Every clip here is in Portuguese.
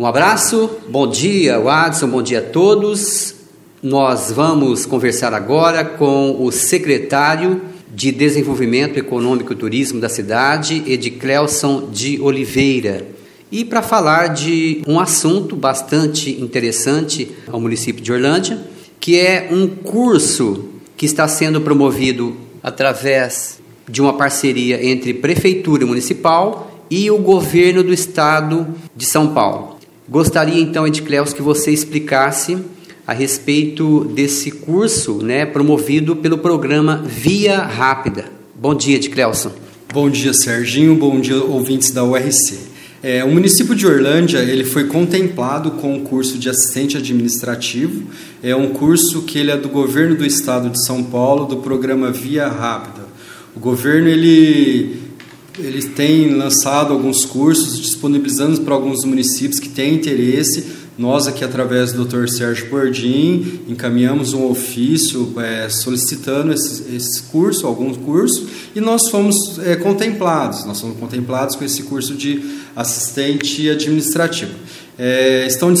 Um abraço, bom dia, Watson, bom dia a todos. Nós vamos conversar agora com o secretário de Desenvolvimento Econômico e Turismo da cidade, Ediclelson de Oliveira. E para falar de um assunto bastante interessante ao município de Orlândia, que é um curso que está sendo promovido através de uma parceria entre Prefeitura Municipal e o governo do estado de São Paulo. Gostaria então, Edicleus, que você explicasse a respeito desse curso né, promovido pelo programa Via Rápida. Bom dia, Edicleuson. Bom dia, Serginho. Bom dia, ouvintes da URC. É, o município de Orlândia ele foi contemplado com o curso de assistente administrativo. É um curso que ele é do governo do estado de São Paulo, do programa Via Rápida. O governo ele ele tem lançado alguns cursos, disponibilizando para alguns municípios que têm interesse nós aqui, através do Dr. Sérgio Bordim, encaminhamos um ofício é, solicitando esse, esse, curso, alguns cursos, e nós fomos é, contemplados. Nós fomos contemplados com esse curso de assistente administrativo. É, estão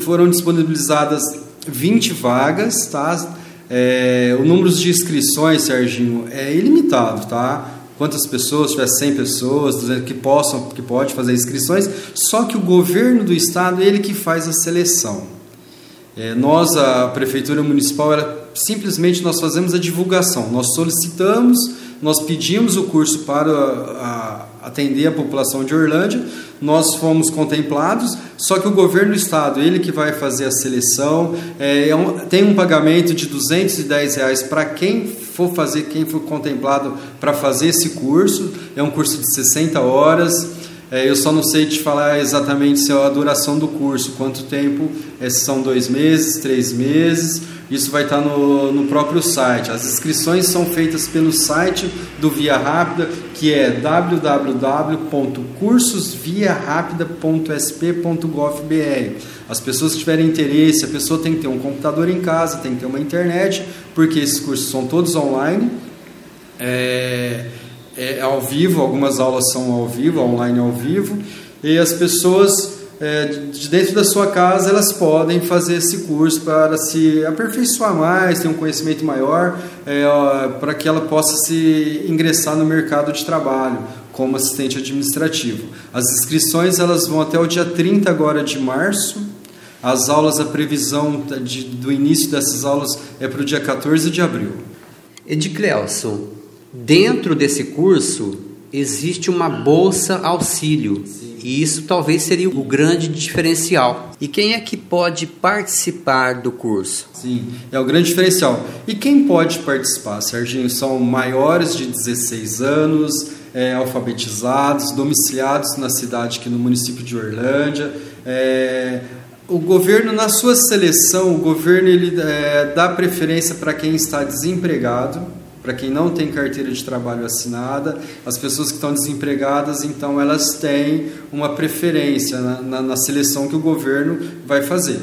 foram disponibilizadas 20 vagas, tá? É, o número de inscrições, Serginho, é ilimitado, tá? Quantas pessoas, tiver 100 pessoas, que possam, que pode fazer inscrições, só que o governo do estado ele que faz a seleção. É, nós, a prefeitura municipal, ela, simplesmente nós fazemos a divulgação. Nós solicitamos, nós pedimos o curso para a atender a população de Orlândia, nós fomos contemplados, só que o governo do estado, ele que vai fazer a seleção, é, é um, tem um pagamento de 210 reais para quem for fazer, quem for contemplado para fazer esse curso, é um curso de 60 horas. É, eu só não sei te falar exatamente se é a duração do curso, quanto tempo, é, se são dois meses, três meses. Isso vai estar no, no próprio site. As inscrições são feitas pelo site do Via Rápida, que é www.cursosviarapida.sp.gov.br. As pessoas que tiverem interesse, a pessoa tem que ter um computador em casa, tem que ter uma internet, porque esses cursos são todos online. É, é ao vivo, algumas aulas são ao vivo, online ao vivo, e as pessoas é, de dentro da sua casa elas podem fazer esse curso para se aperfeiçoar mais, ter um conhecimento maior, é, para que ela possa se ingressar no mercado de trabalho como assistente administrativo. As inscrições elas vão até o dia 30 agora de março. As aulas, a previsão de, do início dessas aulas é para o dia 14 de abril. Ediclelson, dentro desse curso existe uma bolsa auxílio. E isso talvez seria o grande diferencial. E quem é que pode participar do curso? Sim, é o grande diferencial. E quem pode participar, Serginho? São maiores de 16 anos, é, alfabetizados, domiciliados na cidade, aqui no município de Orlândia. É, o governo, na sua seleção, o governo ele é, dá preferência para quem está desempregado para quem não tem carteira de trabalho assinada, as pessoas que estão desempregadas, então elas têm uma preferência na, na, na seleção que o governo vai fazer.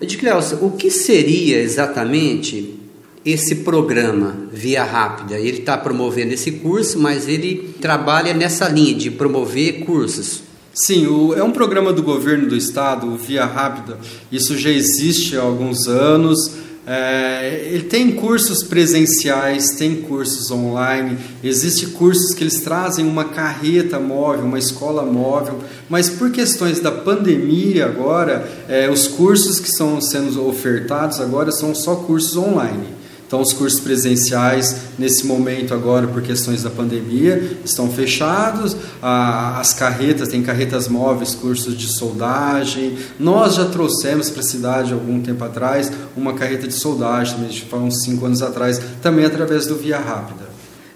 Edcleus, o que seria exatamente esse programa Via Rápida? Ele está promovendo esse curso, mas ele trabalha nessa linha de promover cursos. Sim, o, é um programa do governo do estado, o Via Rápida. Isso já existe há alguns anos. É, ele tem cursos presenciais, tem cursos online, existem cursos que eles trazem uma carreta móvel, uma escola móvel, mas por questões da pandemia agora, é, os cursos que estão sendo ofertados agora são só cursos online. Então, os cursos presenciais, nesse momento agora, por questões da pandemia, estão fechados. as carretas, tem carretas móveis, cursos de soldagem. Nós já trouxemos para a cidade, algum tempo atrás, uma carreta de soldagem, também, uns cinco anos atrás, também através do Via Rápida.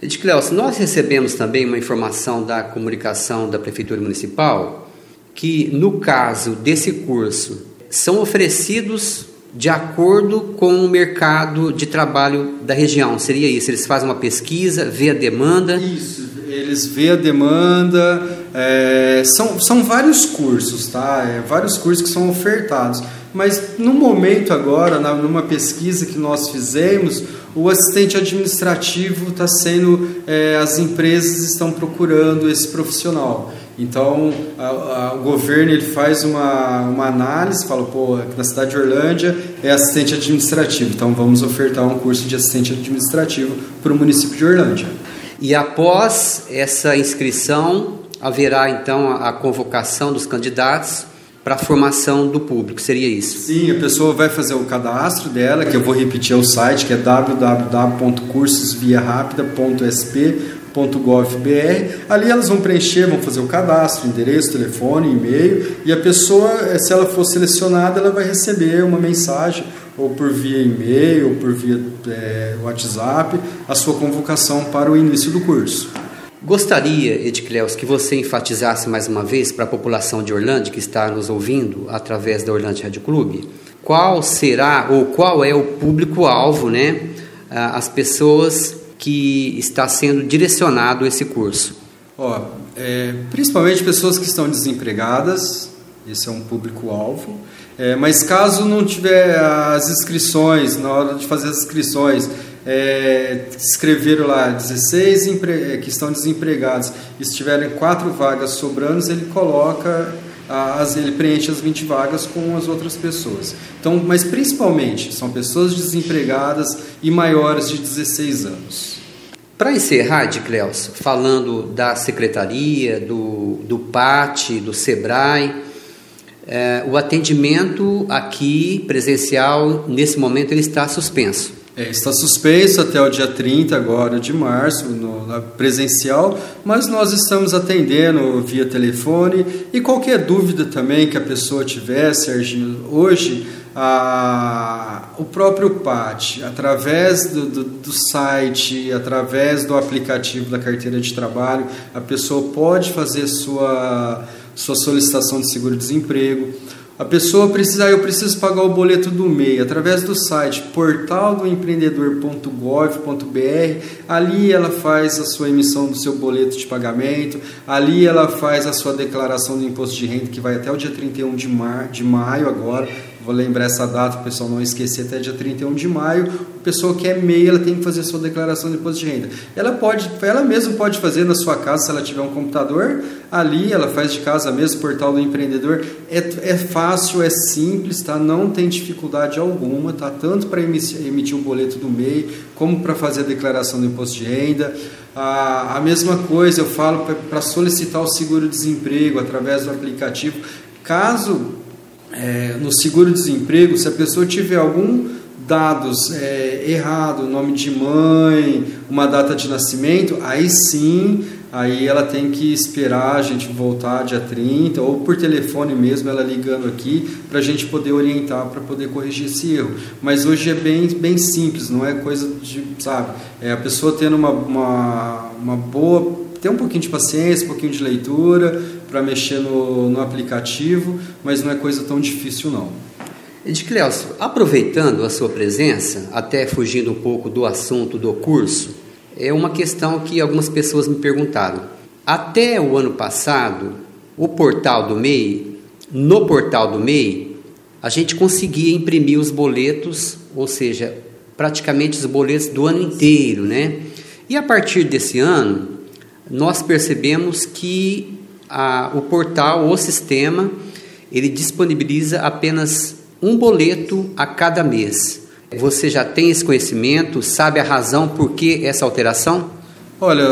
Edicleus, nós recebemos também uma informação da comunicação da Prefeitura Municipal que, no caso desse curso, são oferecidos de acordo com o mercado de trabalho da região. Seria isso? Eles fazem uma pesquisa, vê a demanda. Isso, eles vê a demanda. É, são, são vários cursos, tá? É, vários cursos que são ofertados. Mas no momento agora, na, numa pesquisa que nós fizemos, o assistente administrativo está sendo, é, as empresas estão procurando esse profissional. Então, a, a, o governo ele faz uma, uma análise, fala, pô, na cidade de Orlândia é assistente administrativo, então vamos ofertar um curso de assistente administrativo para o município de Orlândia. E após essa inscrição, haverá então a convocação dos candidatos para a formação do público, seria isso? Sim, a pessoa vai fazer o cadastro dela, que eu vou repetir o site, que é www.cursosviarapida.sp.gov.br. Ali elas vão preencher, vão fazer o cadastro, endereço, telefone, e-mail, e a pessoa, se ela for selecionada, ela vai receber uma mensagem, ou por via e-mail, ou por via é, WhatsApp, a sua convocação para o início do curso. Gostaria, Edicleus, que você enfatizasse mais uma vez para a população de Orlândia que está nos ouvindo através da Orlândia Rádio Clube, qual será ou qual é o público-alvo, né? As pessoas que está sendo direcionado esse curso. Ó, é, principalmente pessoas que estão desempregadas, esse é um público-alvo. É, mas caso não tiver as inscrições, na hora de fazer as inscrições, é, escreveram lá 16 empre... É, que estão desempregados e se tiverem quatro vagas sobrando, ele coloca as, ele preenche as 20 vagas com as outras pessoas. Então, mas principalmente são pessoas desempregadas e maiores de 16 anos. Para encerrar, Dicleus, falando da secretaria, do, do PAT, do SEBRAE, é, o atendimento aqui presencial, nesse momento, ele está suspenso. É, está suspenso até o dia 30 agora de março, no, presencial, mas nós estamos atendendo via telefone e qualquer dúvida também que a pessoa tiver, Serginho, hoje a, o próprio PAT, através do, do, do, site, através do aplicativo da carteira de trabalho, a pessoa pode fazer sua, sua solicitação de seguro-desemprego. A pessoa precisa, eu preciso pagar o boleto do MEI através do site portaldoempreendedor.gov.br. Ali ela faz a sua emissão do seu boleto de pagamento, ali ela faz a sua declaração do imposto de renda que vai até o dia 31 de, mar, de maio agora. Vou lembrar essa data para o pessoal não esquecer até dia 31 de maio. A pessoa que é MEI, ela tem que fazer sua declaração de imposto de renda. Ela pode, ela mesma pode fazer na sua casa se ela tiver um computador. Ali ela faz de casa mesmo, portal do empreendedor. É, é fácil, é simples, tá? Não tem dificuldade alguma, tá? Tanto para emitir, um boleto do MEI, como para fazer a declaração do imposto de renda. A mesma coisa eu falo para solicitar o seguro-desemprego através do aplicativo. Caso é, no seguro-desemprego, se a pessoa tiver algum dados é, errado, nome de mãe, uma data de nascimento, aí sim, aí ela tem que esperar a gente voltar dia 30 ou por telefone mesmo, ela ligando aqui para a gente poder orientar, para poder corrigir esse erro. Mas hoje é bem, bem simples, não é coisa de, sabe, é a pessoa tendo uma, uma, uma boa ter um pouquinho de paciência, um pouquinho de leitura para mexer no, no aplicativo, mas não é coisa tão difícil não. Edicleus, aproveitando a sua presença, até fugindo um pouco do assunto do curso, é uma questão que algumas pessoas me perguntaram. Até o ano passado, o portal do MEI, no portal do MEI, a gente conseguia imprimir os boletos, ou seja, praticamente os boletos do ano inteiro, né? E a partir desse ano, nós percebemos que a, o portal, o sistema, ele disponibiliza apenas um boleto a cada mês. Você já tem esse conhecimento? Sabe a razão por que essa alteração? Olha,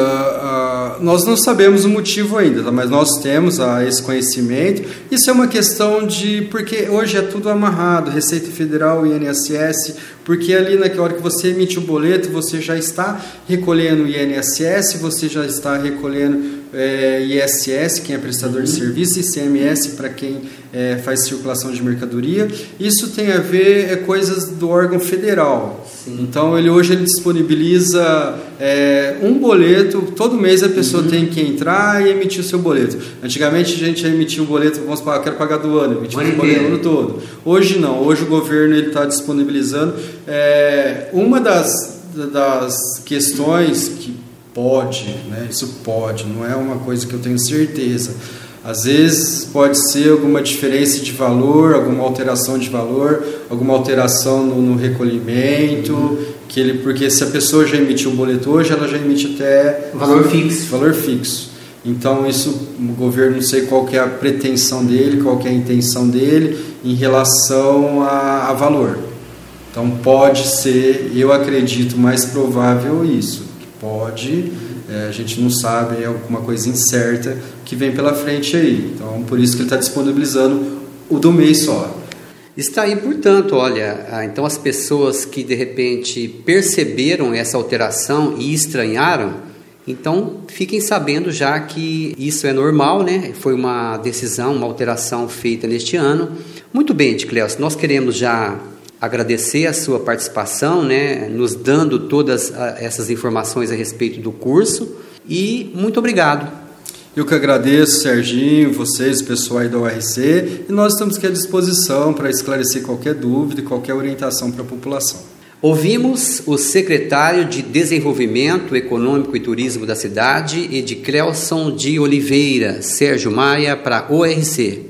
nós não sabemos o motivo ainda, tá? mas nós temos uh, esse conhecimento. Isso é uma questão de. Porque hoje é tudo amarrado Receita Federal, INSS, porque ali naquela hora que você emite o boleto, você já está recolhendo o INSS, você já está recolhendo é, ISS, quem é prestador de serviço, e CMS para quem é, faz circulação de mercadoria. Isso tem a ver é, coisas do órgão federal. Sim. Então ele hoje ele disponibiliza é, um boleto, todo mês a pessoa uhum. tem que entrar e emitir o seu boleto. Antigamente a gente emitia um boleto, vamos pagar, quero pagar do ano, emitia o boleto o ano todo. Hoje não, hoje o governo está disponibilizando. É, uma das, das questões que pode, né? Isso pode, não é uma coisa que eu tenho certeza. Às vezes pode ser alguma diferença de valor, alguma alteração de valor, alguma alteração no, no recolhimento, que ele, porque se a pessoa já emitiu o boleto hoje, ela já emite até valor fixo. Valor fixo. Então isso o governo não sei qual é a pretensão dele, qual é a intenção dele em relação a, a valor. Então pode ser, eu acredito mais provável isso, pode, é, a gente não sabe, é alguma coisa incerta que vem pela frente aí. Então por isso que ele está disponibilizando o do mês só. Está aí, portanto, olha, ah, então as pessoas que de repente perceberam essa alteração e estranharam, então fiquem sabendo já que isso é normal, né? Foi uma decisão, uma alteração feita neste ano. Muito bem, Ticleus, nós queremos já agradecer a sua participação, né, nos dando todas ah, essas informações a respeito do curso e muito obrigado. Eu que agradeço, Serginho, vocês, o pessoal aí da URC, e nós estamos aqui à disposição para esclarecer qualquer dúvida e qualquer orientação para a população. Ouvimos o secretário de Desenvolvimento Econômico e Turismo da cidade, Edclelson de Oliveira, Sérgio Maia, para a ORC.